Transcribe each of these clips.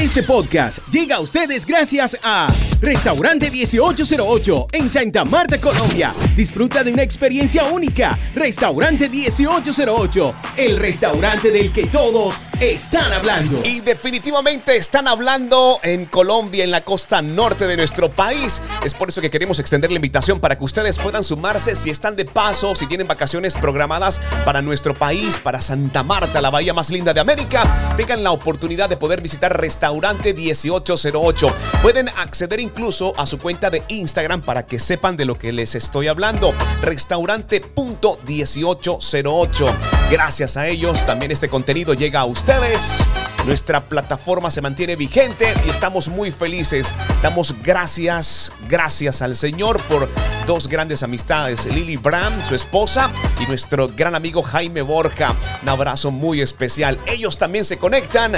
Este podcast llega a ustedes gracias a Restaurante 1808 en Santa Marta, Colombia. Disfruta de una experiencia única. Restaurante 1808, el restaurante del que todos están hablando. Y definitivamente están hablando en Colombia, en la costa norte de nuestro país. Es por eso que queremos extender la invitación para que ustedes puedan sumarse si están de paso, si tienen vacaciones programadas para nuestro país, para Santa Marta, la bahía más linda de América. Tengan la oportunidad de poder visitar Restaurante Restaurante 1808. Pueden acceder incluso a su cuenta de Instagram para que sepan de lo que les estoy hablando. Restaurante.1808. Gracias a ellos también este contenido llega a ustedes. Nuestra plataforma se mantiene vigente y estamos muy felices. Damos gracias, gracias al Señor por dos grandes amistades, Lily Bram, su esposa, y nuestro gran amigo Jaime Borja. Un abrazo muy especial. Ellos también se conectan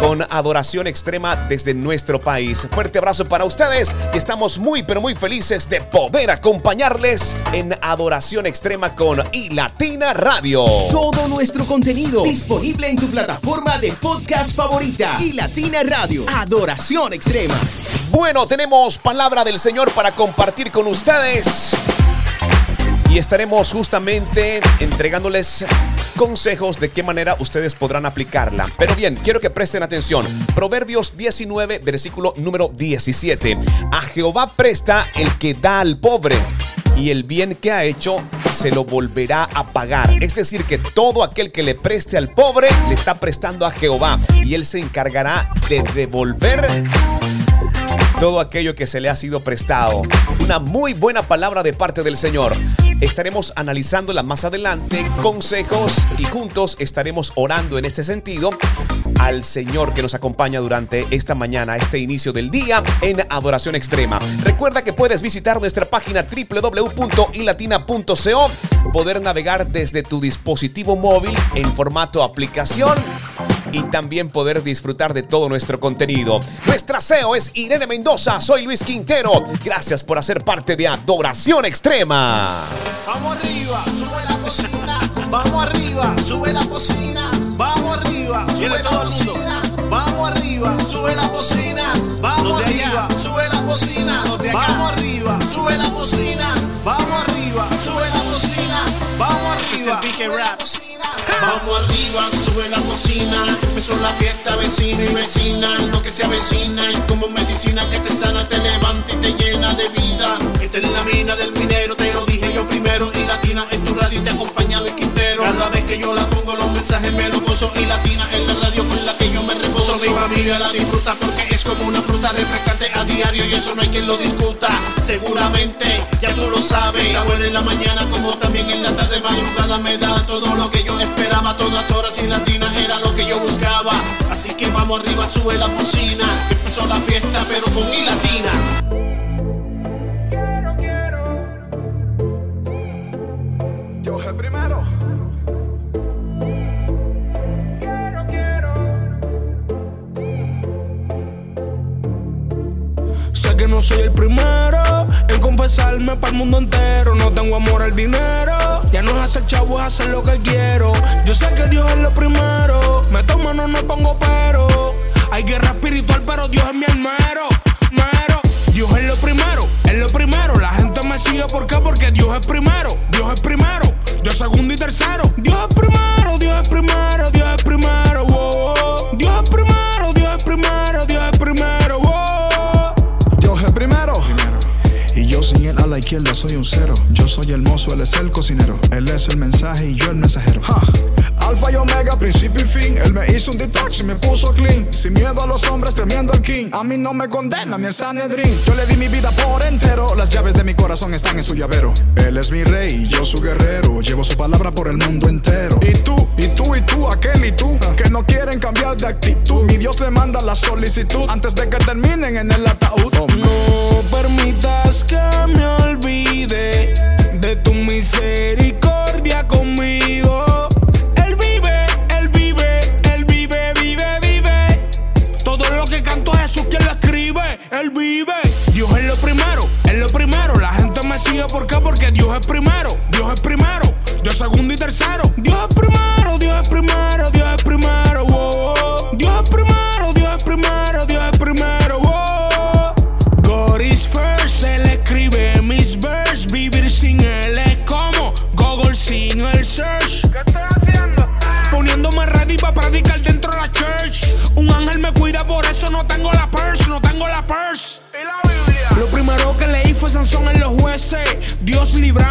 con adoración extrema desde nuestro país. Fuerte abrazo para ustedes y estamos muy pero muy felices de poder acompañarles en adoración extrema con iLatina Radio. Todo nuestro contenido disponible en tu plataforma de podcast favorita. iLatina Radio. Adoración extrema. Bueno, tenemos palabra del Señor para compartir con ustedes y estaremos justamente entregándoles consejos de qué manera ustedes podrán aplicarla. Pero bien, quiero que presten atención. Proverbios 19, versículo número 17. A Jehová presta el que da al pobre y el bien que ha hecho se lo volverá a pagar. Es decir, que todo aquel que le preste al pobre le está prestando a Jehová y él se encargará de devolver todo aquello que se le ha sido prestado. Una muy buena palabra de parte del Señor. Estaremos analizándola más adelante, consejos y juntos estaremos orando en este sentido al Señor que nos acompaña durante esta mañana, este inicio del día en Adoración Extrema. Recuerda que puedes visitar nuestra página www.ilatina.co, poder navegar desde tu dispositivo móvil en formato aplicación y también poder disfrutar de todo nuestro contenido. Nuestra CEO es Irene Mendoza, soy Luis Quintero. Gracias por hacer parte de Adoración Extrema. Vamos arriba, sube la cocina. Vamos arriba, sube la cocina. Vamos arriba, sube la cocina. Vamos arriba, sube la cocina. Vamos arriba, sube la cocina. Vamos arriba, sube la cocina. Vamos arriba, sube la cocina. Vamos arriba. Vamos arriba, sube la cocina. Empezó la fiesta, vecino y vecina. Lo que se avecina y como medicina que te sana, te levanta y te llena de vida. Esta es la mina del minero, te lo dije yo primero. Y latina en tu radio y te acompaña el Quintero. Cada vez que yo la pongo, los mensajes me lo gozo. Y latina en la radio con la que yo me reposo. Mi familia la disfruta porque es como una fruta refrescante a diario y eso no hay quien lo discuta. Seguramente ya tú lo sabes. Está buena en la mañana como también en la tarde madrugada me da todo lo que yo esperaba. Todas horas y latina era lo que yo buscaba. Así que vamos arriba, sube la cocina. Empezó la fiesta pero con mi latina. Que no soy el primero en confesarme para el mundo entero. No tengo amor al dinero. Ya no es hacer chavo, es hacer lo que quiero. Yo sé que Dios es lo primero. Me tomo, no me pongo pero. Hay guerra espiritual, pero Dios es mi almero. Mero. Dios es lo primero, es lo primero. La gente me sigue, ¿por qué? Porque Dios es primero. Dios es primero. Yo segundo y tercero. Dios es primero, Dios es primero, izquierda soy un cero. Yo soy el mozo, él es el cocinero. Él es el mensaje y yo el mensajero. Ja. Alfa y omega, principio y fin. Él me hizo un detox y me puso clean. Sin miedo a los hombres, temiendo al king. A mí no me condena ni el Sanedrín. Yo le di mi vida por entero. Las llaves de mi corazón están en su llavero. Él es mi rey y yo su guerrero. Llevo su palabra por el mundo entero. Y tú, y tú, y tú, aquel y tú. Que no quieren cambiar de actitud. Mi Dios le manda la solicitud antes de que terminen en el ataúd. No permitas que me Dios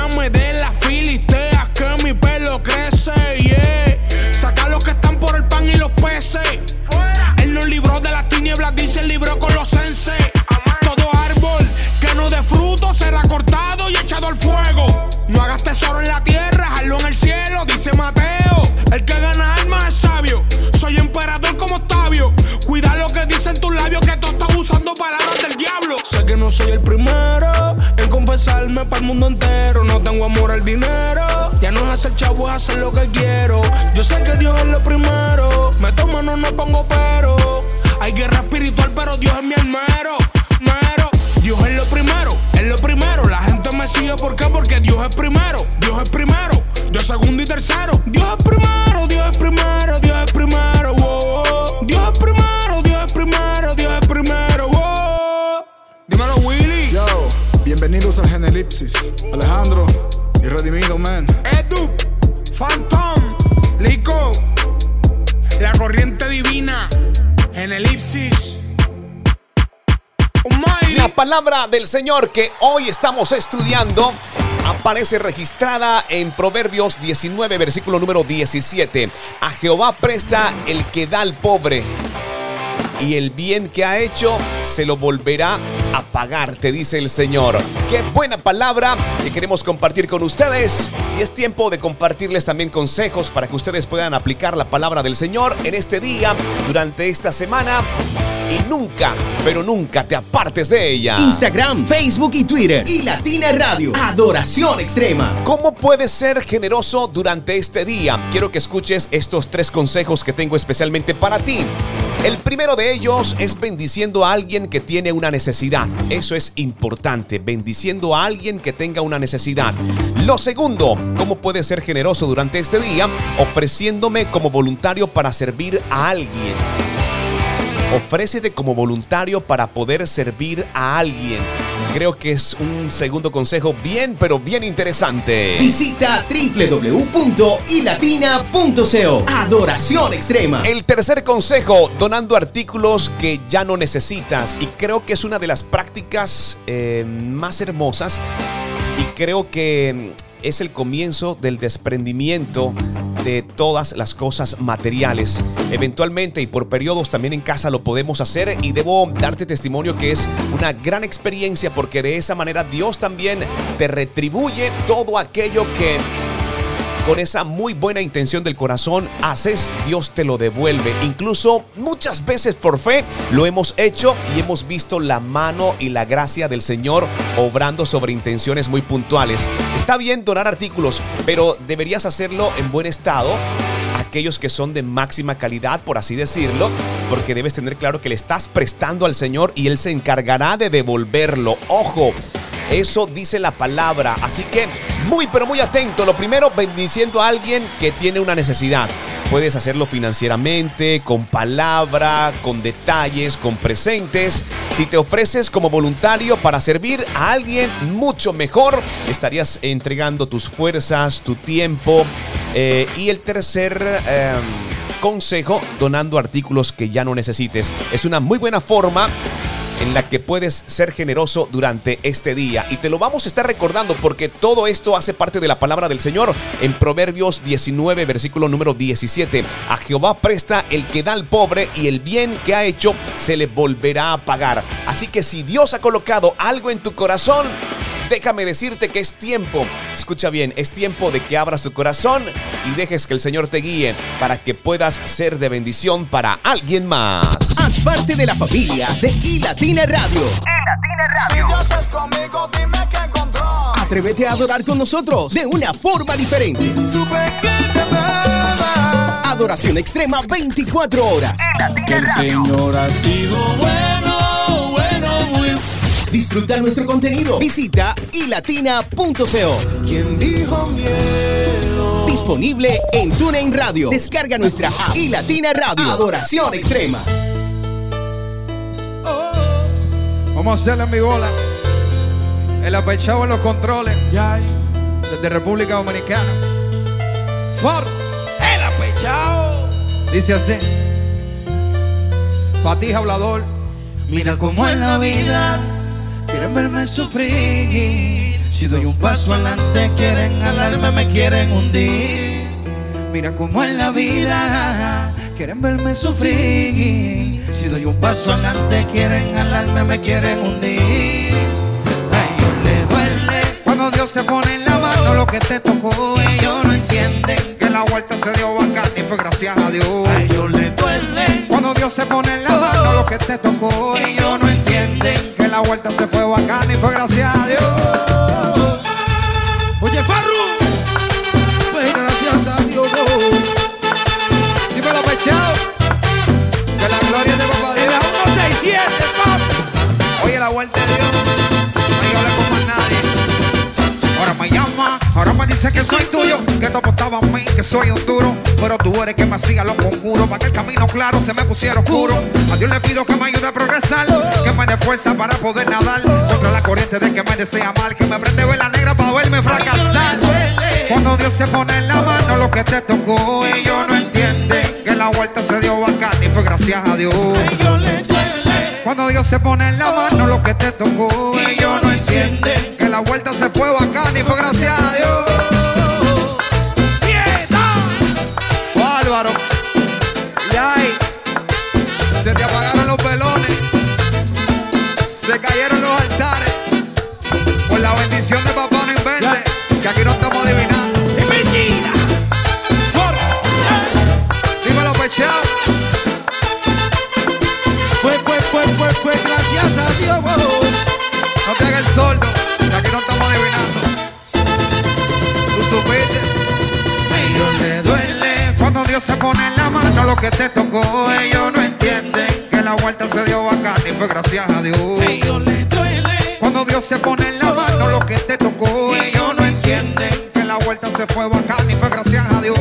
hacer lo que quiero. Yo sé que Dios es lo primero. Me tomo, no, no pongo pero. Hay guerra espiritual, pero Dios es mi almero. Mero. Dios es lo primero, es lo primero. La gente me sigue, ¿por qué? Porque Dios es primero, palabra del Señor que hoy estamos estudiando aparece registrada en Proverbios 19, versículo número 17. A Jehová presta el que da al pobre y el bien que ha hecho se lo volverá a pagar, te dice el Señor. Qué buena palabra que queremos compartir con ustedes y es tiempo de compartirles también consejos para que ustedes puedan aplicar la palabra del Señor en este día, durante esta semana y nunca, pero nunca te apartes de ella. Instagram, Facebook y Twitter. Y Latina Radio. Adoración extrema. ¿Cómo puedes ser generoso durante este día? Quiero que escuches estos tres consejos que tengo especialmente para ti. El primero de ellos es bendiciendo a alguien que tiene una necesidad. Eso es importante, bendiciendo a alguien que tenga una necesidad. Lo segundo, ¿cómo puedes ser generoso durante este día? Ofreciéndome como voluntario para servir a alguien. Ofrécete como voluntario para poder servir a alguien. Creo que es un segundo consejo bien, pero bien interesante. Visita www.ilatina.co. Adoración extrema. El tercer consejo, donando artículos que ya no necesitas. Y creo que es una de las prácticas eh, más hermosas. Y creo que es el comienzo del desprendimiento de todas las cosas materiales. Eventualmente y por periodos también en casa lo podemos hacer y debo darte testimonio que es una gran experiencia porque de esa manera Dios también te retribuye todo aquello que con esa muy buena intención del corazón haces, Dios te lo devuelve. Incluso muchas veces por fe lo hemos hecho y hemos visto la mano y la gracia del Señor obrando sobre intenciones muy puntuales. Está bien donar artículos, pero deberías hacerlo en buen estado aquellos que son de máxima calidad, por así decirlo, porque debes tener claro que le estás prestando al Señor y Él se encargará de devolverlo. Ojo, eso dice la palabra. Así que muy, pero muy atento. Lo primero, bendiciendo a alguien que tiene una necesidad. Puedes hacerlo financieramente, con palabra, con detalles, con presentes. Si te ofreces como voluntario para servir a alguien mucho mejor, estarías entregando tus fuerzas, tu tiempo. Eh, y el tercer... eh, consejo, donando artículos que ya no necesites. Es una muy buena forma en la que puedes ser generoso durante este día. Y te lo vamos a estar recordando porque todo esto hace parte de la palabra del Señor en Proverbios 19, versículo número 17. A Jehová presta el que da al pobre y el bien que ha hecho se le volverá a pagar. Así que si Dios ha colocado algo en tu corazón, déjame decirte que es tiempo, escucha bien, es tiempo de que abras tu corazón y dejes que el Señor te guíe para que puedas ser de bendición para alguien más. Haz parte de la familia de iLatina Radio. Si Dios es conmigo, dime qué encontró. Atrévete a adorar con nosotros de una forma diferente. Que. Adoración extrema 24 horas. Que el Señor ha sido bueno, Disfruta nuestro contenido. Visita ilatina.co. ¿Quién dijo miedo? Disponible en TuneIn Radio. Descarga nuestra app iLatina Radio. Adoración extrema. Vamos a hacerle en mi bola. El apechado en los controles. Desde República Dominicana. Ford. el apechao. Dice así. Patija hablador. Mira cómo es la vida, quieren verme sufrir. Si doy un paso adelante, quieren alarme, me quieren hundir. Mira cómo es la vida, quieren verme sufrir. Si doy un paso adelante, quieren alarme, me quieren hundir. A ellos le duele Cuando Dios te pone en la mano lo que te tocó, ellos no entienden que la vuelta se dio bacán y fue gracias a Dios. a ellos le duele. Cuando Dios se pone en la mano lo que te tocó, ellos no entienden la vuelta se fue bacán y fue gracias a Dios. Oye, Farru, pues gracias a Dios. Dímelo, pechado. Que la gloria de papá Dios. 167, papi. Oye, la vuelta de Dios. Ahora me dice que soy tuyo, que tú apostabas a mí, que soy un duro. Pero tú eres que me hacía los conjuros, para que el camino claro se me pusiera oscuro. A Dios le pido que me ayude a progresar, que me dé fuerza para poder nadar. Contra la corriente de que me desea mal, que me prende vela negra para verme fracasar. Cuando Dios se pone en la mano lo que te tocó, ellos no entienden que la vuelta se dio bacán y fue gracias a Dios. Cuando Dios se pone en la mano lo que te tocó, ellos no entienden que la vuelta se fue bacán y fue gracias a Dios. Bárbaro. Y ay, se te apagaron los velones, se cayeron los altares. Por la bendición de papá no invente, que aquí no estamos adivinando. Dios se pone en la mano lo que te tocó. Ellos no entienden que la vuelta se dio bacán y fue gracias a Dios. Ellos duele. Cuando Dios se pone en la mano lo que te tocó. Ellos no entienden que la vuelta se fue bacán y fue gracias a Dios.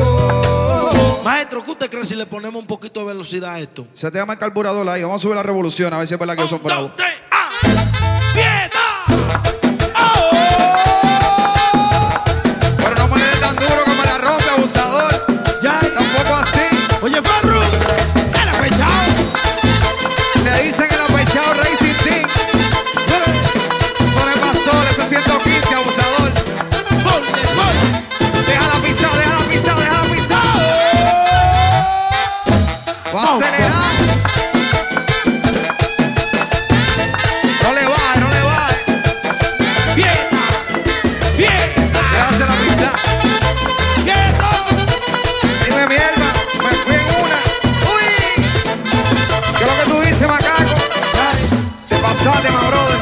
Maestro, ¿qué usted cree si le ponemos un poquito de velocidad a esto? Se te llama el carburador ahí. Vamos a subir la revolución a ver si es verdad que son Un, dos, bravos. tres, acelerar. No le baje, no le baje. ¡Fiesta! ¡Fiesta! Déjasela pisar. ¡Quieto! Dime mierda, me fui en una. Uy. ¿Qué es lo que tú dices, macaco? Te pasaste, my brother.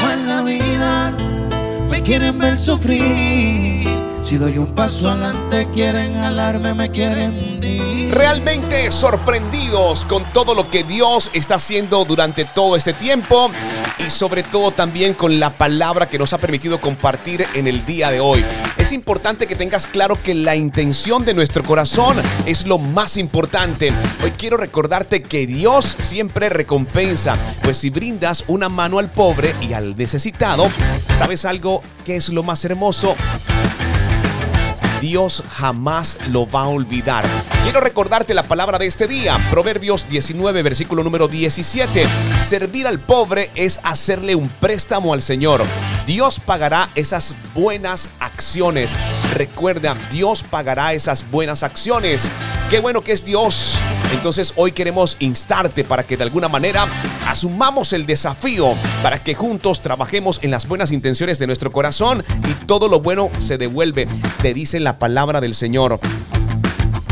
Como en la vida me quieren ver sufrir. Si doy un paso adelante, quieren alarme, me quieren hundir. Realmente sorprendidos con todo lo que Dios está haciendo durante todo este tiempo y sobre todo también con la palabra que nos ha permitido compartir en el día de hoy. Es importante que tengas claro que la intención de nuestro corazón es lo más importante. Hoy quiero recordarte que Dios siempre recompensa, pues si brindas una mano al pobre y al necesitado, ¿sabes algo que es lo más hermoso? Dios jamás lo va a olvidar. Quiero recordarte la palabra de este día, Proverbios 19, versículo número 17. Servir al pobre es hacerle un préstamo al Señor. Dios pagará esas buenas acciones. Recuerda, Dios pagará esas buenas acciones. Qué bueno que es Dios. Entonces hoy queremos instarte para que de alguna manera asumamos el desafío para que juntos trabajemos en las buenas intenciones de nuestro corazón y todo lo bueno se devuelve. Te dice la palabra del Señor.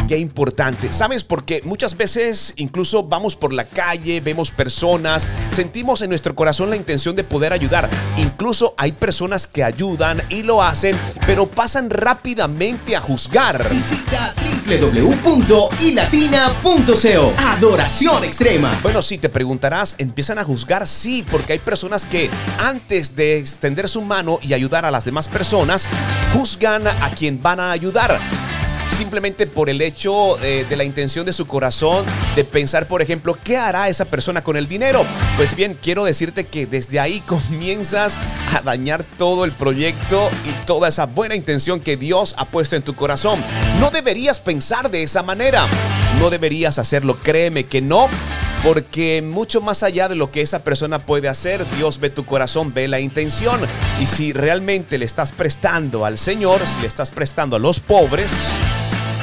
Qué importante. ¿Sabes? Porque muchas veces incluso vamos por la calle, vemos personas, sentimos en nuestro corazón la intención de poder ayudar. Incluso hay personas que ayudan y lo hacen, pero pasan rápidamente a juzgar. Visita www.ilatina.co. Adoración extrema. Bueno, sí, te preguntarás, ¿empiezan a juzgar? Sí, porque hay personas que antes de extender su mano y ayudar a las demás personas, juzgan a quien van a ayudar. Simplemente por el hecho eh, de la intención de su corazón de pensar, por ejemplo, ¿qué hará esa persona con el dinero? Pues bien, quiero decirte que desde ahí comienzas a dañar todo el proyecto y toda esa buena intención que Dios ha puesto en tu corazón. No deberías pensar de esa manera. no deberías hacerlo. Créeme que no. Porque mucho más allá de lo que esa persona puede hacer, Dios ve tu corazón, ve la intención. Y si realmente le estás prestando al Señor, si le estás prestando a los pobres,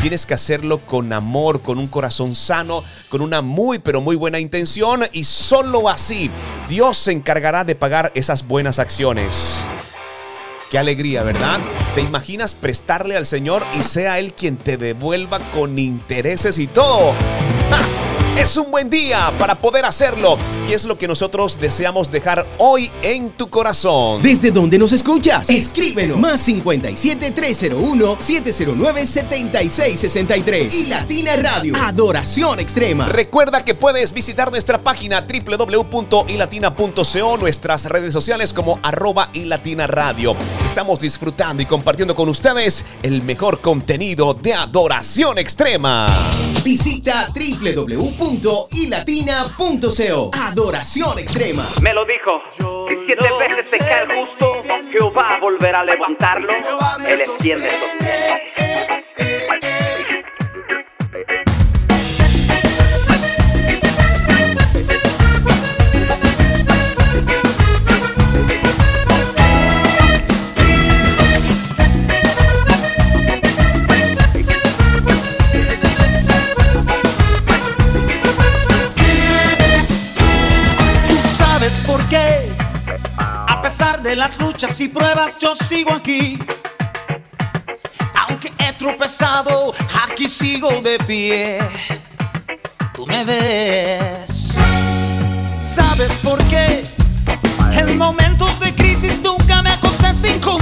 tienes que hacerlo con amor, con un corazón sano, con una muy pero muy buena intención. Y solo así Dios se encargará de pagar esas buenas acciones. Qué alegría, ¿verdad? ¿Te imaginas prestarle al Señor y sea Él quien te devuelva con intereses y todo? ¡Ja! Es un buen día para poder hacerlo y es lo que nosotros deseamos dejar hoy en tu corazón. ¿Desde dónde nos escuchas? Escríbenos. Más 57 301 709 7663 y Latina Radio. Adoración extrema. Recuerda que puedes visitar nuestra página www.ilatina.co, nuestras redes sociales como arroba ilatina radio. Estamos disfrutando y compartiendo con ustedes el mejor contenido de adoración extrema. Visita www.ilatina.co. Adoración extrema. Me lo dijo. Si siete veces se cae el justo, Jehová volverá a levantarlo. Él extiende esos por qué. A pesar de las luchas y pruebas, yo sigo aquí. Aunque he tropezado, aquí sigo de pie. Tú me ves. ¿Sabes por qué? En momentos de crisis nunca me acosté sin comer.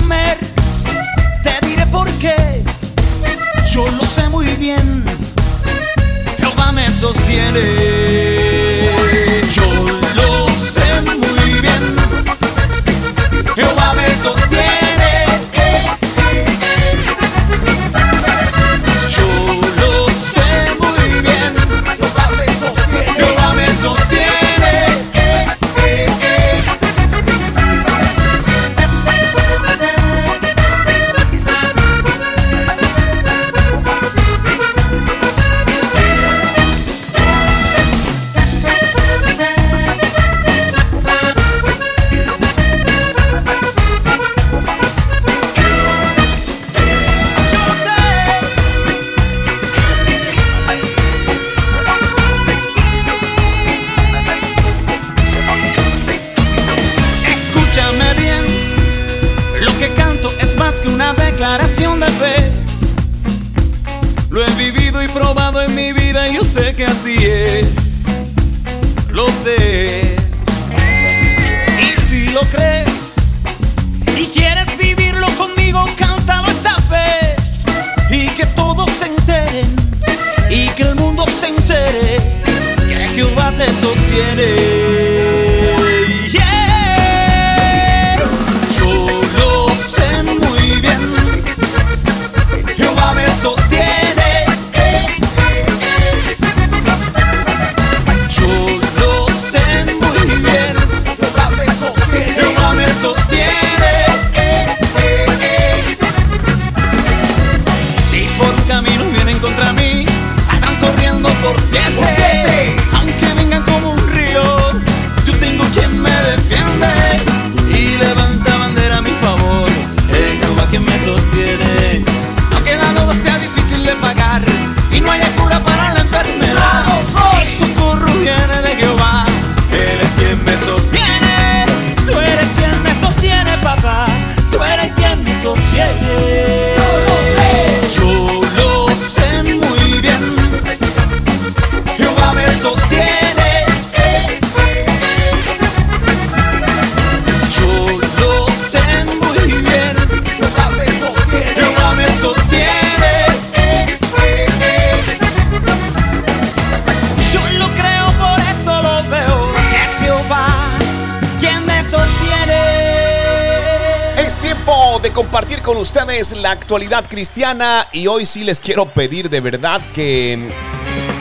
Ustedes la actualidad cristiana y hoy sí les quiero pedir de verdad que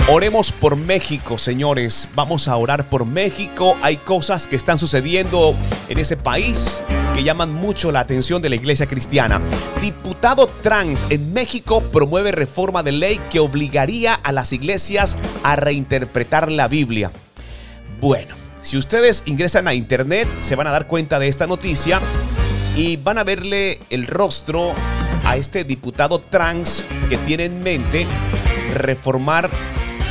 oremos por México, señores. Vamos a orar por México. Hay cosas que están sucediendo en ese país que llaman mucho la atención de la iglesia cristiana. Diputado trans en México promueve reforma de ley que obligaría a las iglesias a reinterpretar la Biblia. Bueno, si ustedes ingresan a internet se van a dar cuenta de esta noticia y van a verle el rostro a este diputado trans que tiene en mente reformar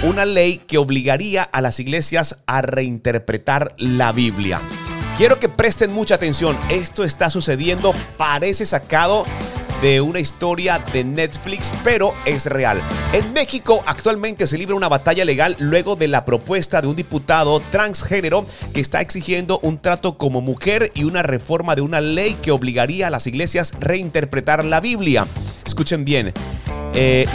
una ley que obligaría a las iglesias a reinterpretar la Biblia. Quiero que presten mucha atención, esto está sucediendo, parece sacado de una historia de Netflix, pero es real. En México actualmente se libra una batalla legal luego de la propuesta de un diputado transgénero que está exigiendo un trato como mujer y una reforma de una ley que obligaría a las iglesias a reinterpretar la Biblia. Escuchen bien, eh,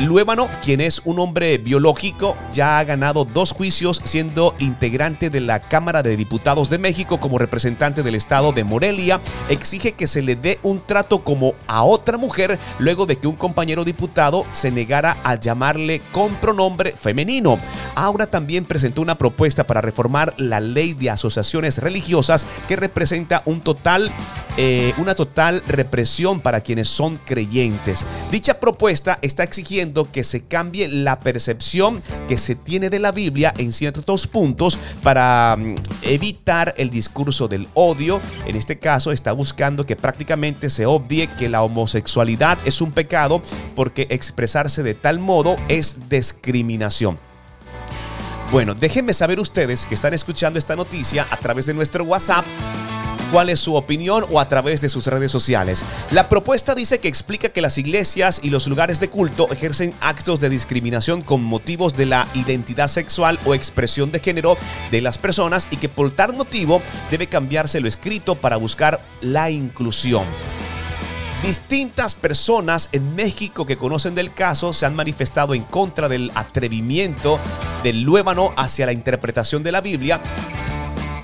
quien es un hombre biológico, ya ha ganado dos juicios siendo integrante de la Cámara de Diputados de México como representante del estado de Morelia. Exige que se le dé un trato como a otra mujer luego de que un compañero diputado se negara a llamarle con pronombre femenino. Ahora también presentó una propuesta para reformar la ley de asociaciones religiosas que representa un total, eh, una total represión para quienes son creyentes. Dicha propuesta está exigiendo que se cambie la percepción que se tiene de la Biblia en ciertos puntos para mm, evitar el discurso del odio. En este caso está buscando que prácticamente se obvie que la homosexualidad es un pecado porque expresarse de tal modo es discriminación. Bueno, déjenme saber ustedes que están escuchando esta noticia a través de nuestro WhatsApp cuál es su opinión o a través de sus redes sociales. La propuesta dice que explica que las iglesias y los lugares de culto ejercen actos de discriminación con motivos de la identidad sexual o expresión de género de las personas y que por tal motivo debe cambiarse lo escrito para buscar la inclusión. Distintas personas en México que conocen del caso se han manifestado en contra del atrevimiento del Luébano hacia la interpretación de la Biblia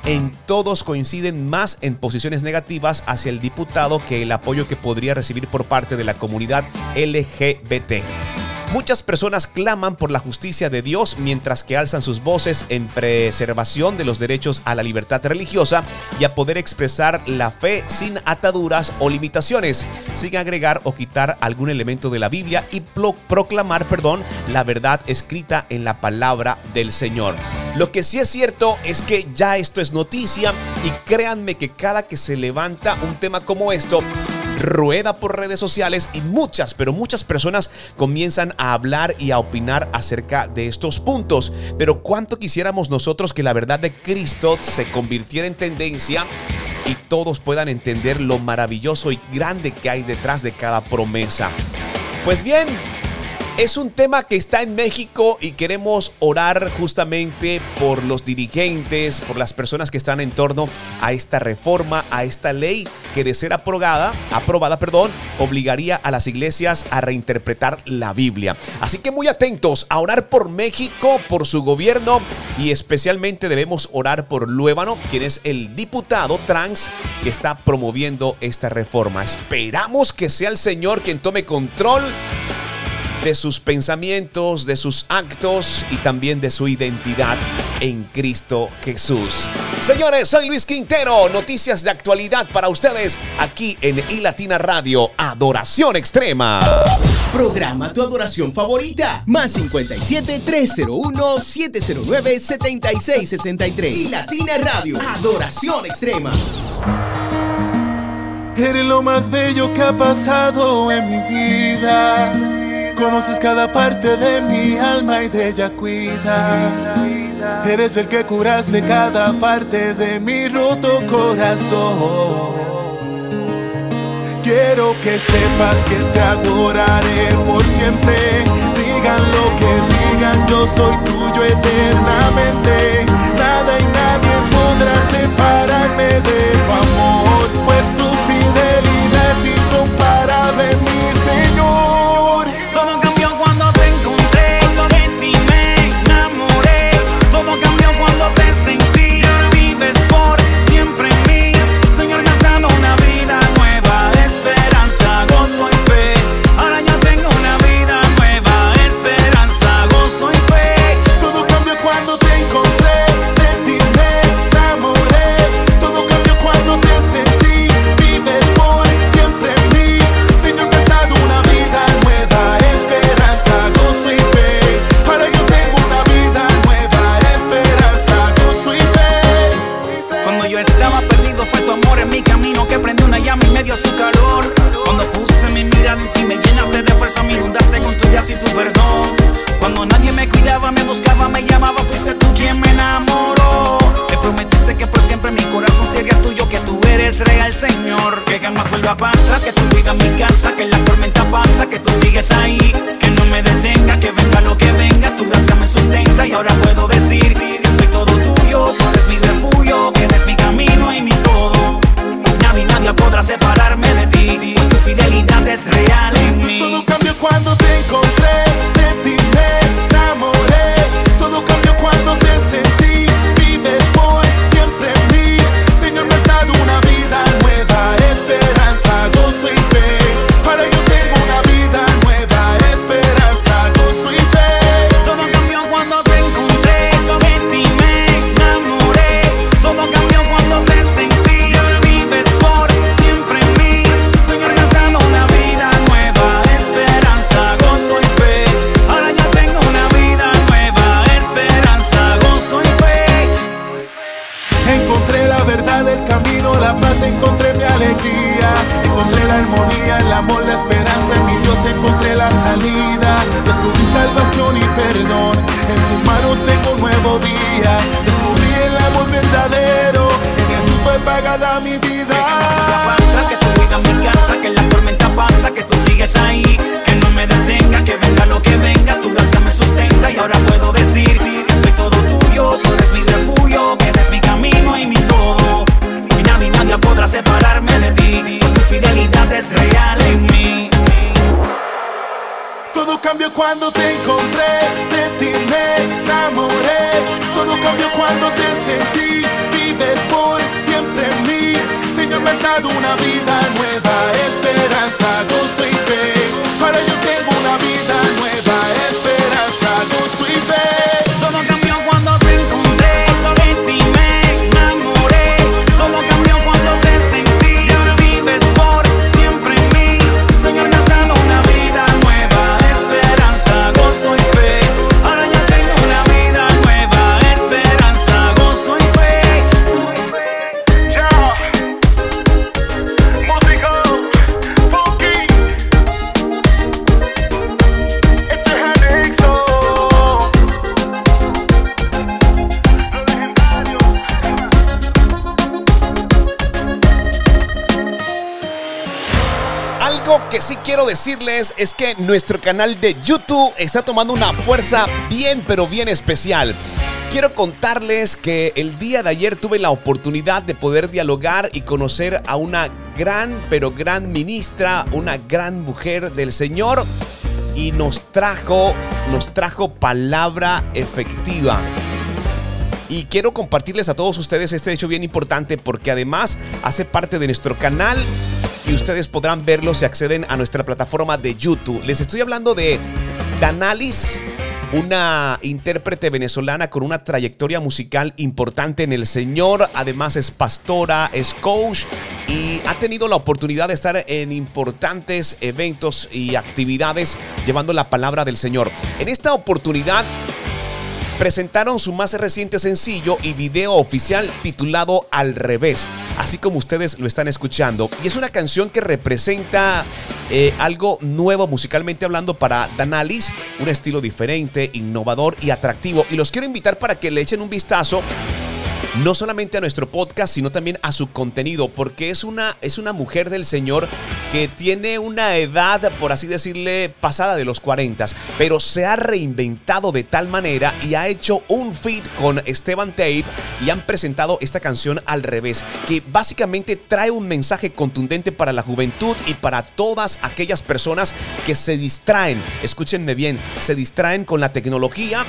en todos coinciden más en posiciones negativas hacia el diputado que el apoyo que podría recibir por parte de la comunidad LGBT. Muchas personas claman por la justicia de Dios mientras que alzan sus voces en preservación de los derechos a la libertad religiosa y a poder expresar la fe sin ataduras o limitaciones, sin agregar o quitar algún elemento de la Biblia y proclamar, perdón, la verdad escrita en la palabra del Señor. Lo que sí es cierto es que ya esto es noticia y créanme que cada que se levanta un tema como esto, rueda por redes sociales y muchas, pero muchas personas comienzan a hablar y a opinar acerca de estos puntos. Pero cuánto quisiéramos nosotros que la verdad de Cristo se convirtiera en tendencia y todos puedan entender lo maravilloso y grande que hay detrás de cada promesa. Pues bien, es un tema que está en México y queremos orar justamente por los dirigentes, por las personas que están en torno a esta reforma, a esta ley que de ser aprobada, aprobada, perdón, obligaría a las iglesias a reinterpretar la Biblia. Así que muy atentos a orar por México, por su gobierno y especialmente debemos orar por Luébano, quien es el diputado trans que está promoviendo esta reforma. Esperamos que sea el Señor quien tome control de sus pensamientos, de sus actos y también de su identidad en Cristo Jesús. Señores, soy Luis Quintero, noticias de actualidad para ustedes aquí en iLatina Radio, Adoración Extrema. Programa tu adoración favorita, más 57 301 709 7663. Y Latina Radio, Adoración Extrema. Eres lo más bello que ha pasado en mi vida Conoces cada parte de mi alma y de ella cuidas. Eres el que curaste cada parte de mi roto corazón. Quiero que sepas que te adoraré por siempre. Digan lo que digan, yo soy tuyo eternamente. Nada y nadie podrá separarme de tu amor, pues tu fidelidad es incomparable, decirles es que nuestro canal de YouTube está tomando una fuerza bien pero bien especial. Quiero contarles que el día de ayer tuve la oportunidad de poder dialogar y conocer a una gran pero gran ministra, una gran mujer del Señor y nos trajo nos trajo palabra efectiva. Y quiero compartirles a todos ustedes este hecho bien importante porque además hace parte de nuestro canal y ustedes podrán verlo si acceden a nuestra plataforma de YouTube. Les estoy hablando de Danalis, una intérprete venezolana con una trayectoria musical importante en el Señor. Además es pastora, es coach y ha tenido la oportunidad de estar en importantes eventos y actividades llevando la palabra del Señor. En esta oportunidad presentaron su más reciente sencillo y video oficial titulado Al revés, así como ustedes lo están escuchando. Y es una canción que representa eh, algo nuevo musicalmente hablando para Danalis, un estilo diferente, innovador y atractivo. Y los quiero invitar para que le echen un vistazo no solamente a nuestro podcast, sino también a su contenido, porque es una, es una mujer del Señor que tiene una edad, por así decirle, pasada de los 40, pero se ha reinventado de tal manera y ha hecho un feat con Esteban Tape y han presentado esta canción al revés, que básicamente trae un mensaje contundente para la juventud y para todas aquellas personas que se distraen, escúchenme bien, se distraen con la tecnología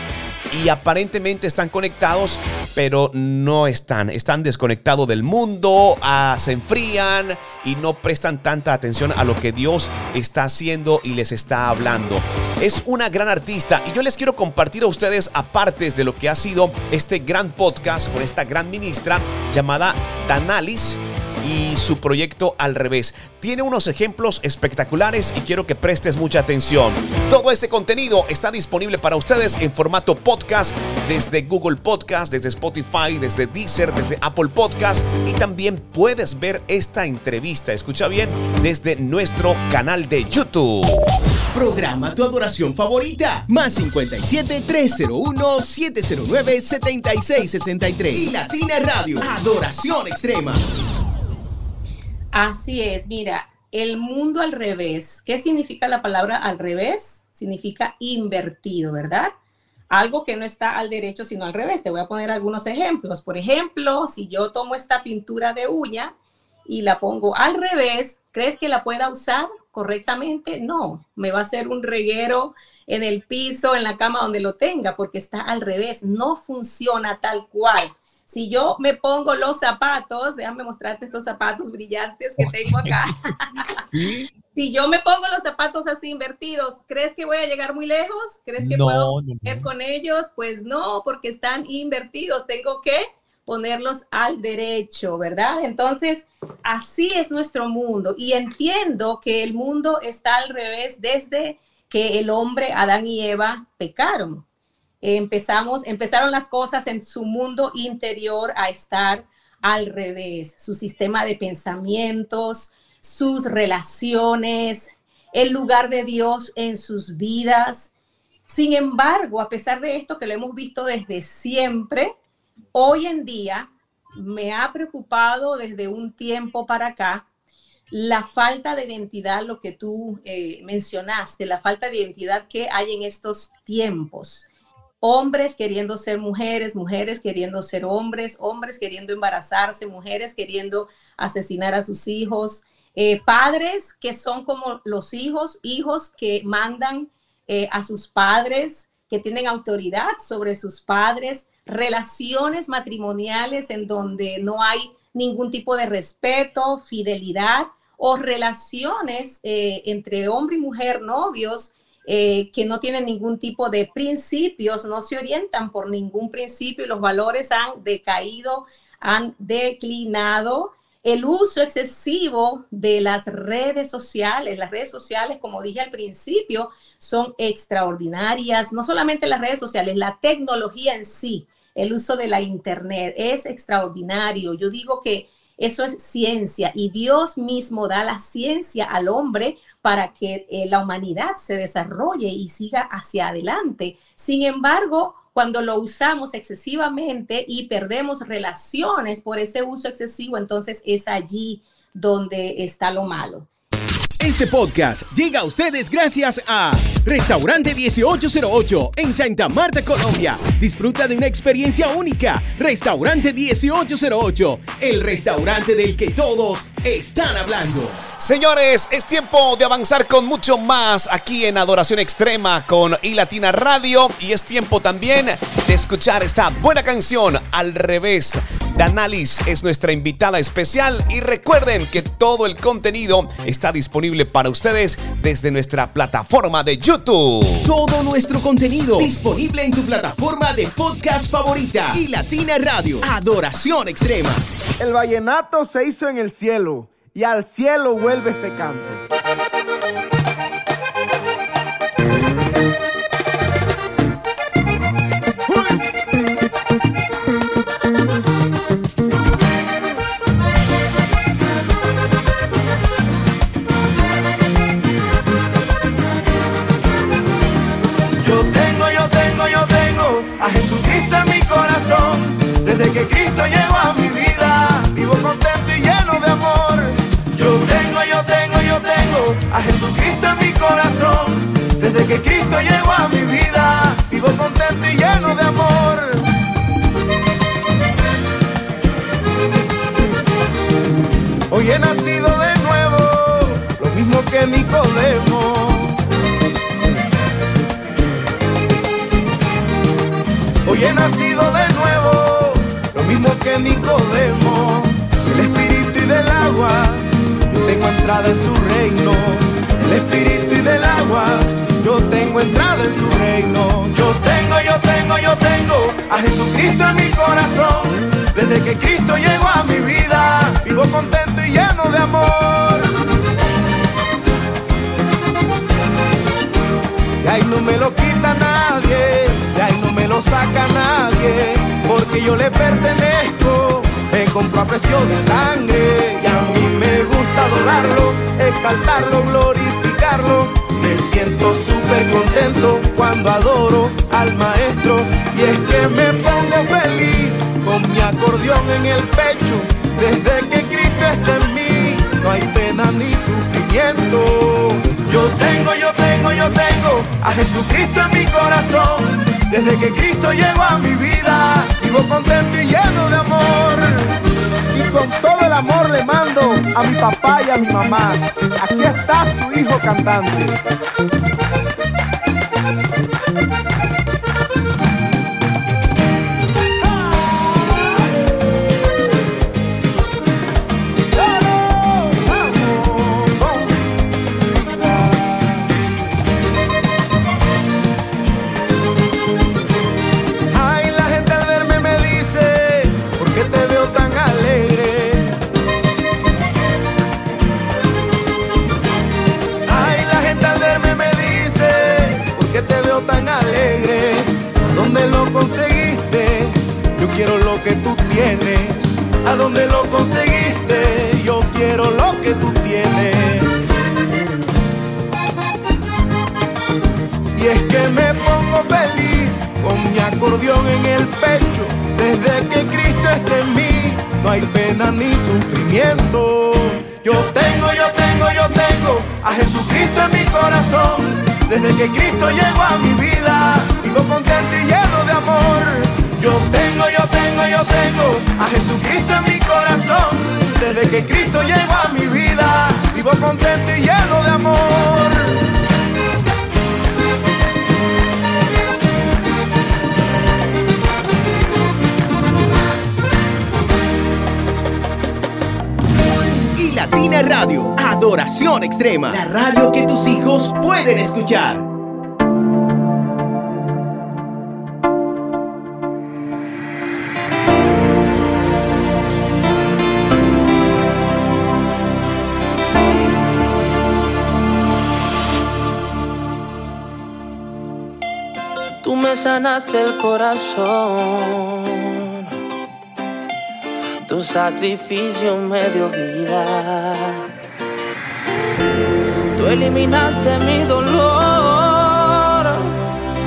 y aparentemente están conectados, pero no están. Están desconectados del mundo, ah, se enfrían y no prestan tanta atención a lo que Dios está haciendo y les está hablando. Es una gran artista y yo les quiero compartir a ustedes, aparte de lo que ha sido este gran podcast con esta gran ministra llamada Danalis y su proyecto al revés. Tiene unos ejemplos espectaculares y quiero que prestes mucha atención. Todo este contenido está disponible para ustedes en formato podcast desde Google Podcast, desde Spotify, desde Deezer, desde Apple Podcast y también puedes ver esta entrevista, escucha bien, desde nuestro canal de YouTube. Programa tu adoración favorita. Más 57 301 709 7663. Y Latina Radio. Adoración extrema. Así es, mira, el mundo al revés. ¿Qué significa la palabra al revés? Significa invertido, ¿verdad? Algo que no está al derecho, sino al revés. Te voy a poner algunos ejemplos. Por ejemplo, si yo tomo esta pintura de uña y la pongo al revés, ¿crees que la pueda usar correctamente? No, me va a hacer un reguero en el piso, en la cama donde lo tenga, porque está al revés, no funciona tal cual. Si yo me pongo los zapatos, déjame mostrarte estos zapatos brillantes que tengo acá. Si yo me pongo los zapatos así invertidos, ¿crees que voy a llegar muy lejos? ¿Crees que No, puedo no, ir con ellos? Pues no, porque están invertidos. Tengo que ponerlos al derecho, ¿verdad? Entonces, así es nuestro mundo. Y entiendo que el mundo está al revés desde que el hombre, Adán y Eva, pecaron empezamos, empezaron las cosas en su mundo interior a estar al revés, su sistema de pensamientos, sus relaciones, el lugar de Dios en sus vidas. Sin embargo, a pesar de esto que lo hemos visto desde siempre, hoy en día me ha preocupado desde un tiempo para acá la falta de identidad, lo que tú eh, mencionaste, la falta de identidad que hay en estos tiempos hombres queriendo ser mujeres, mujeres queriendo ser hombres, hombres queriendo embarazarse, mujeres queriendo asesinar a sus hijos, eh, padres que son como los hijos, hijos que mandan eh, a sus padres, que tienen autoridad sobre sus padres, relaciones matrimoniales en donde no hay ningún tipo de respeto, fidelidad o relaciones eh, entre hombre y mujer, novios, eh, que no tienen ningún tipo de principios, no se orientan por ningún principio los valores han decaído, han declinado. El uso excesivo de las redes sociales, las redes sociales, como dije al principio, son extraordinarias. No solamente las redes sociales, la tecnología en sí, el uso de la Internet es extraordinario. Yo digo que eso es ciencia y Dios mismo da la ciencia al hombre para que eh, la humanidad se desarrolle y siga hacia adelante. Sin embargo, cuando lo usamos excesivamente y perdemos relaciones por ese uso excesivo, entonces es allí donde está lo malo. Este podcast llega a ustedes gracias a Restaurante 1808 en Santa Marta, Colombia. Disfruta de una experiencia única. Restaurante 1808, el restaurante del que todos están hablando. Señores, es tiempo de avanzar con mucho más aquí en Adoración Extrema con iLatina Radio y es tiempo también de escuchar esta buena canción al revés. Danalis es nuestra invitada especial y recuerden que todo el contenido está disponible para ustedes desde nuestra plataforma de YouTube. Todo nuestro contenido disponible en tu plataforma de podcast favorita y Latina Radio. Adoración Extrema. El vallenato se hizo en el cielo y al cielo vuelve este canto. Desde que Cristo llegó a mi vida, vivo contento y lleno de amor. Yo tengo, yo tengo, yo tengo a Jesucristo en mi corazón. Desde que Cristo llegó a mi vida, vivo contento y lleno de amor. Hoy he nacido de nuevo, lo mismo que Nicodemo. Hoy he nacido Nicodemo. El espíritu y del agua, yo tengo entrada en su reino. El espíritu y del agua, yo tengo entrada en su reino. Yo tengo, yo tengo, yo tengo a Jesucristo en mi corazón. Desde que Cristo llegó a mi vida, vivo contento y lleno de amor. Y ahí no me lo quita nadie, de ahí no me lo saca nadie, porque yo le pertenezco, me compró a precio de sangre, y a mí me gusta adorarlo, exaltarlo, glorificarlo, me siento súper contento cuando adoro al maestro, y es que me pongo feliz con mi acordeón en el pecho, desde que Cristo está en mí, no hay pena ni sufrimiento. Yo tengo, yo tengo, yo tengo a Jesucristo en mi corazón. Desde que Cristo llegó a mi vida, vivo contento y lleno de amor. Y con todo el amor le mando a mi papá y a mi mamá. Aquí está su hijo cantante. Extrema, la radio que tus hijos pueden escuchar. Tú me sanaste el corazón. Tu sacrificio me dio vida. Tú eliminaste mi dolor.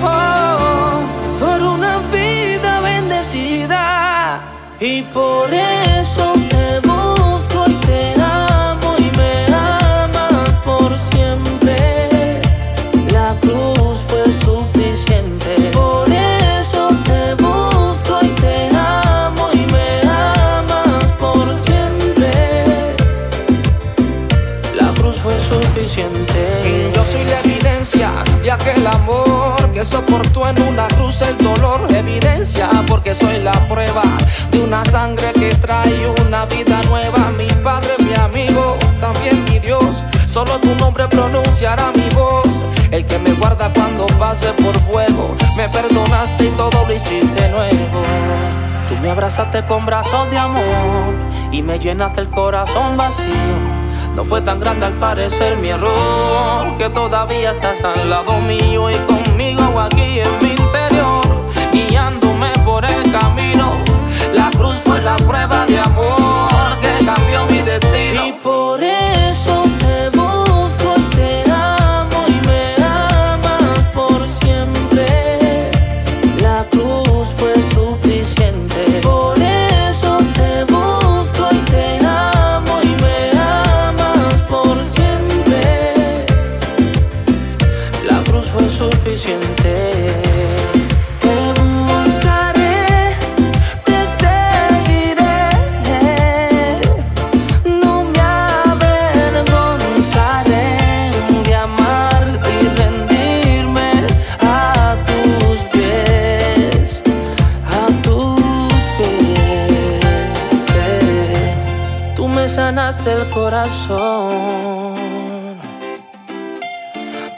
Oh, por una vida bendecida. Y por eso soportó en una cruz el dolor. Evidencia porque soy la prueba de una sangre que trae una vida nueva. Mi padre, mi amigo, también mi Dios. Solo tu nombre pronunciará mi voz. El que me guarda cuando pase por fuego. Me perdonaste y todo lo hiciste nuevo. Tú me abrazaste con brazos de amor y me llenaste el corazón vacío. No fue tan grande al parecer mi error que todavía estás al lado mío y conmigo aquí en mi interior, guiándome por el camino. La cruz fue la prueba de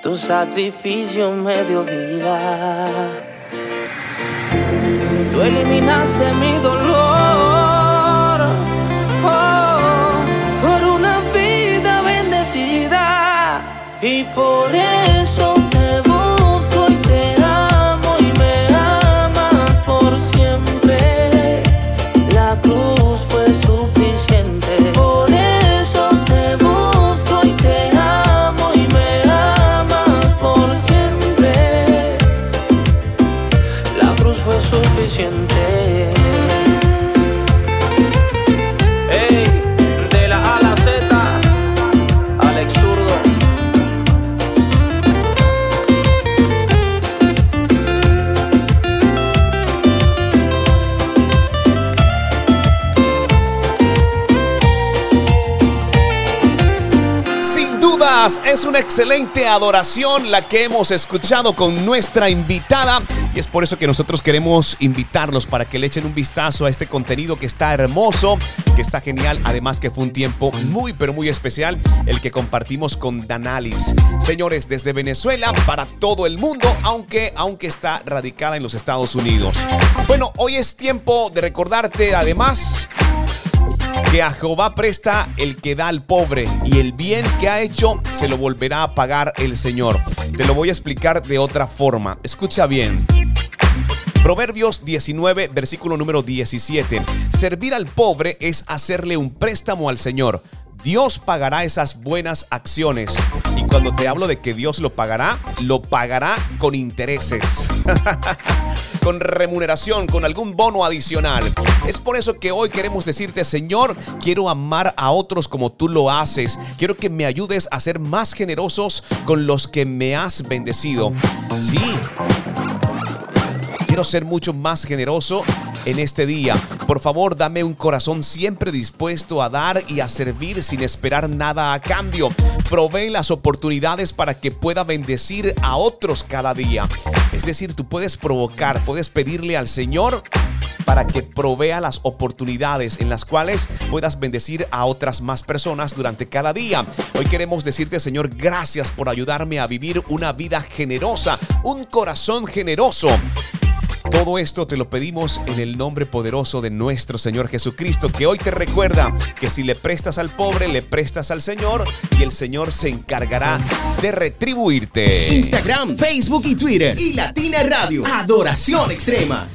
Tu sacrificio me dio vida. Tú eliminaste mi dolor oh, por una vida bendecida. Y por es una excelente adoración la que hemos escuchado con nuestra invitada y es por eso que nosotros queremos invitarlos para que le echen un vistazo a este contenido que está hermoso, que está genial, además que fue un tiempo muy pero muy especial el que compartimos con Danalis. Señores, desde Venezuela para todo el mundo, aunque aunque está radicada en los Estados Unidos. Bueno, hoy es tiempo de recordarte además que a Jehová presta el que da al pobre y el bien que ha hecho se lo volverá a pagar el Señor. Te lo voy a explicar de otra forma. Escucha bien. Proverbios 19, versículo número 17. Servir al pobre es hacerle un préstamo al Señor. Dios pagará esas buenas acciones. Y cuando te hablo de que Dios lo pagará, lo pagará con intereses. con remuneración, con algún bono adicional. Es por eso que hoy queremos decirte, Señor, quiero amar a otros como tú lo haces. Quiero que me ayudes a ser más generosos con los que me has bendecido. Sí. Quiero ser mucho más generoso en este día. Por favor, dame un corazón siempre dispuesto a dar y a servir sin esperar nada a cambio. Provee las oportunidades para que pueda bendecir a otros cada día. Es decir, tú puedes provocar, puedes pedirle al Señor para que provea las oportunidades en las cuales puedas bendecir a otras más personas durante cada día. Hoy queremos decirte, Señor, gracias por ayudarme a vivir una vida generosa, un corazón generoso. Todo esto te lo pedimos en el nombre poderoso de nuestro Señor Jesucristo, que hoy te recuerda que si le prestas al pobre, le prestas al Señor y el Señor se encargará de retribuirte. Instagram, Facebook y Twitter. Y Latina Radio. Adoración extrema.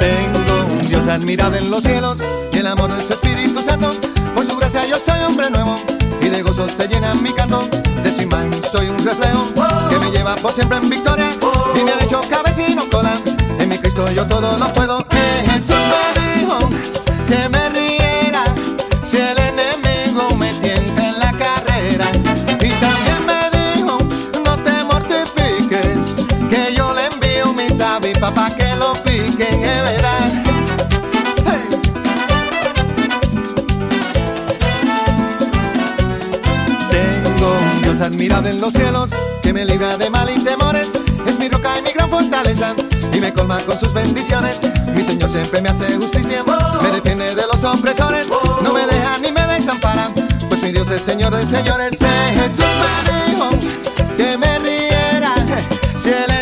Tengo un Dios admirable en los cielos y el amor de su Espíritu Santo. Por su gracia yo soy hombre nuevo de gozo se llena mi canto. De su imagen soy un reflejo que me lleva por siempre en victoria y me ha hecho cabeza y no cola. En mi Cristo yo todo lo puedo. Admirable en los cielos que me libra de mal y temores. Es mi roca y mi gran fortaleza y me colma con sus bendiciones. Mi Señor siempre me hace justicia, me defiende de los opresores. No me deja ni me desampara, pues mi Dios es Señor de señores. Eh, Jesús me dijo que me riera si el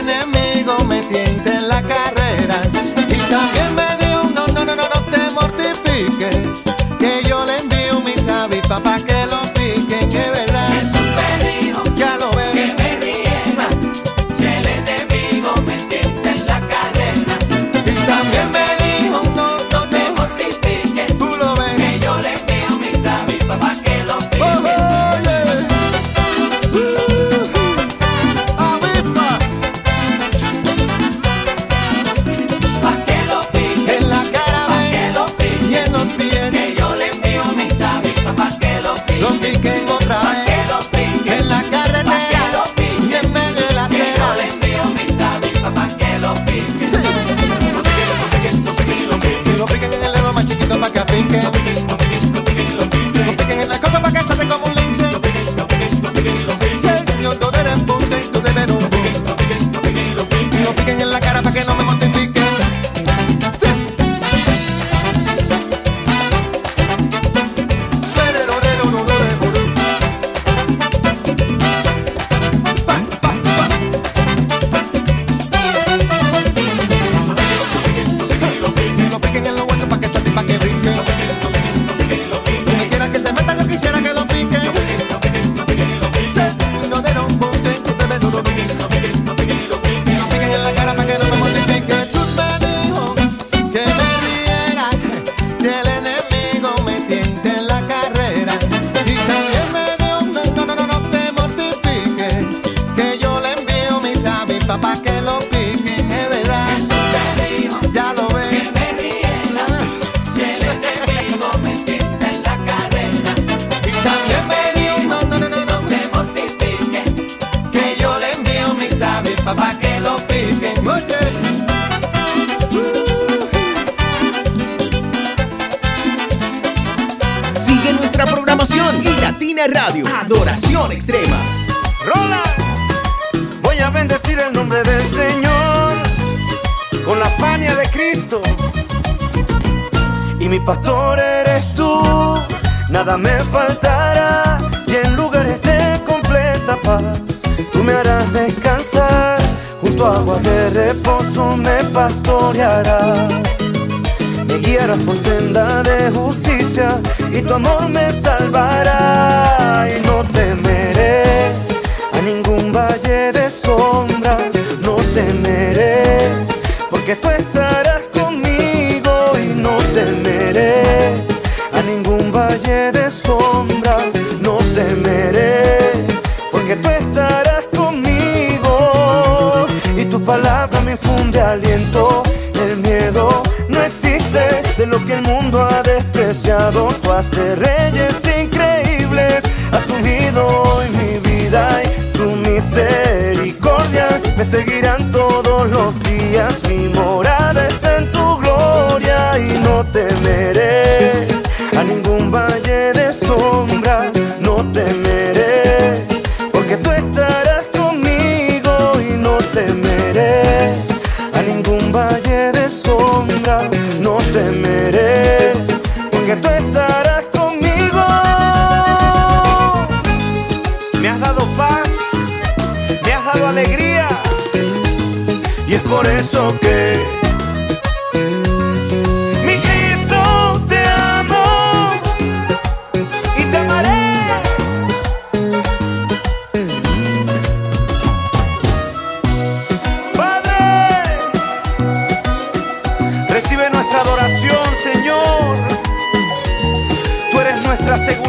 Junto a aguas de reposo me pastorearás. Me guiarás por senda de justicia y tu amor me salvará. Y no temeré despreciado, tú haces reyes eres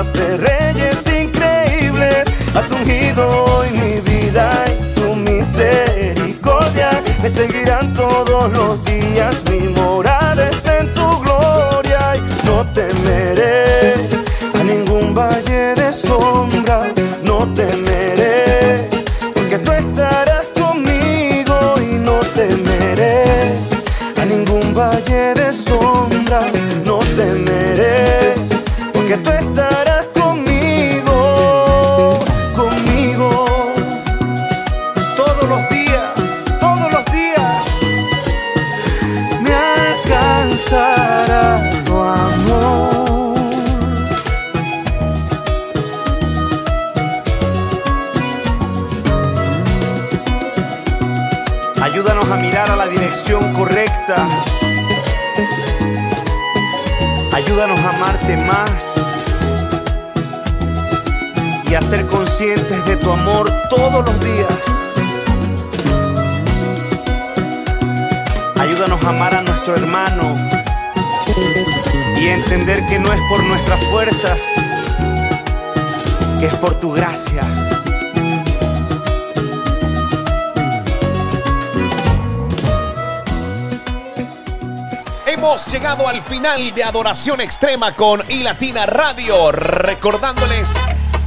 haces reyes increíbles, has ungido en mi vida y tu misericordia. Me seguirán y a ser conscientes de tu amor todos los días. Ayúdanos a amar a nuestro hermano y entender que no es por nuestras fuerzas, que es por tu gracia. Hemos llegado al final de Adoración Extrema con iLatina Radio. Recordándoles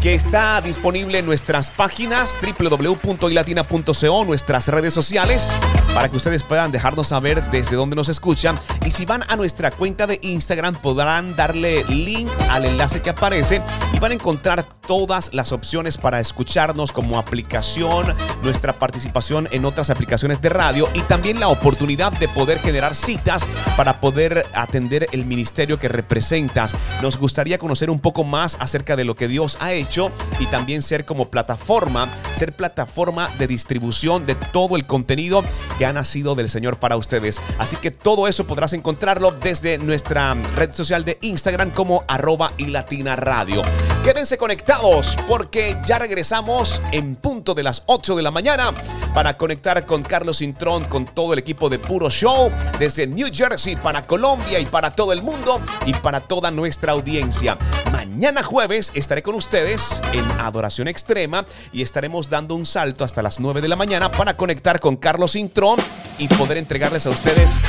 que está disponible en nuestras páginas www.ilatina.co, nuestras redes sociales, para que ustedes puedan dejarnos saber desde dónde nos escuchan. Y si van a nuestra cuenta de Instagram, podrán darle link al enlace que aparece y van a encontrar todas las opciones para escucharnos como aplicación, nuestra participación en otras aplicaciones de radio y también la oportunidad de poder generar citas para poder atender el ministerio que representas. Nos gustaría conocer un poco más acerca de lo que Dios ha hecho y también ser como plataforma, ser plataforma de distribución de todo el contenido que ha nacido del Señor para ustedes. Así que todo eso podrás encontrarlo desde nuestra red social de Instagram como arroba y latina radio. Quédense conectados porque ya regresamos en punto de las 8 de la mañana para conectar con Carlos Intrón, con todo el equipo de Puro Show, desde New Jersey para Colombia y para todo el mundo y para toda nuestra audiencia. Mañana jueves estaré con ustedes en Adoración Extrema y estaremos dando un salto hasta las 9 de la mañana para conectar con Carlos Intrón y poder entregarles a ustedes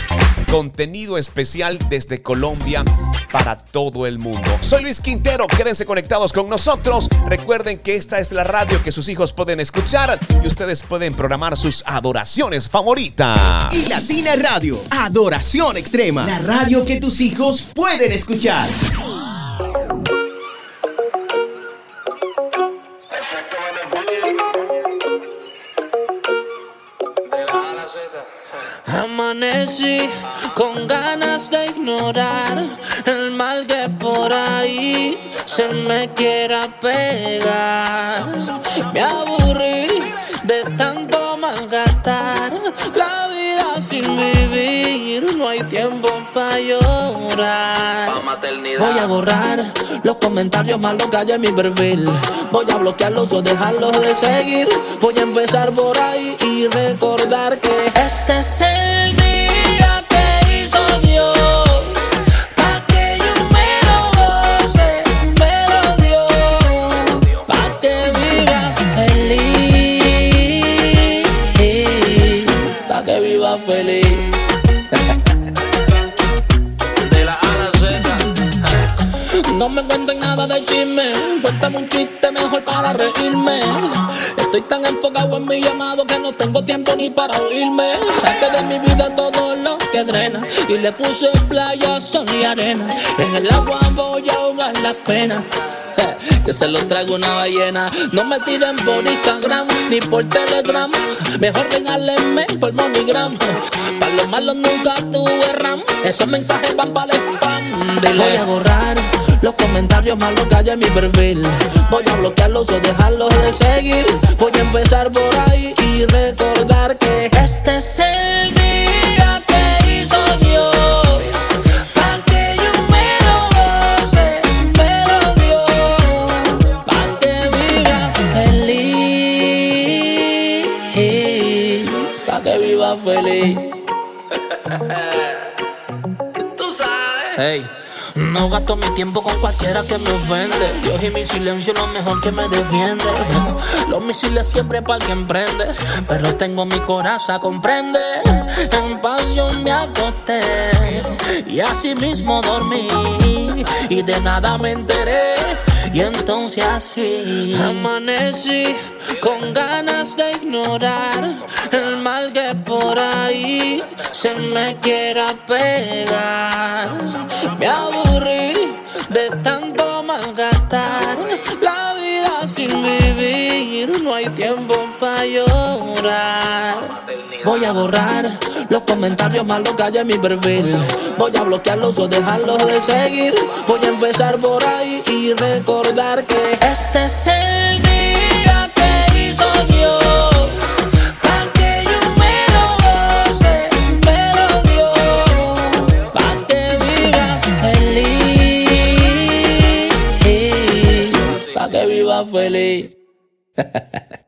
contenido especial desde Colombia para todo el mundo. Soy Luis Quintero, quédense conectados con nosotros. Recuerden que esta es la radio que sus hijos pueden escuchar y ustedes pueden programar sus adoraciones favoritas. Y Latina Radio, Adoración Extrema, la radio que tus hijos pueden escuchar. Con ganas de ignorar el mal que por ahí se me quiera pegar. Me aburrí de tanto malgastar la vida sin vivir. No hay tiempo para llorar. Voy a borrar los comentarios malos que hay en mi perfil. Voy a bloquearlos o dejarlos de seguir. Voy a empezar por ahí y recordar que este es el cuéntame un chiste mejor para reírme. Estoy tan enfocado en mi llamado que no tengo tiempo ni para oírme. Saqué de mi vida todo lo que drena y le puse playa, sol y arena. En el agua voy a ahogar la pena. Que se lo traigo una ballena. No me tiren por Instagram ni por Telegram. Mejor regálenme por MoneyGram. Para los malos nunca tuve RAM. Esos mensajes van para el spam. Voy a borrar los comentarios malos en mi perfil. Voy a bloquearlos o dejarlos de seguir. Voy a empezar por ahí y recordar que este es el día que hizo Dios. Pa' que yo me lo goce, me lo dio. Pa' que viva feliz. Pa' que viva feliz. Hey. No gasto mi tiempo con cualquiera que me ofende. Dios y mi silencio es lo mejor que me defiende. Los misiles siempre para el que emprende. Pero tengo mi coraza, comprende. En pasión me acosté. Y así mismo dormí. Y de nada me enteré. Y entonces así amanecí con ganas de ignorar el mal que por ahí se me quiera pegar. Me aburrí de tanto malgastar la vida sin vivir. No hay tiempo para llorar. Voy a borrar los comentarios malos que hay en mi perfil. Voy a bloquearlos o dejarlos de seguir. Voy a empezar por ahí y recordar que este es el día que hizo Dios. Pa' que yo me lo goce, me lo dio. Pa' que viva feliz. Pa' que viva feliz.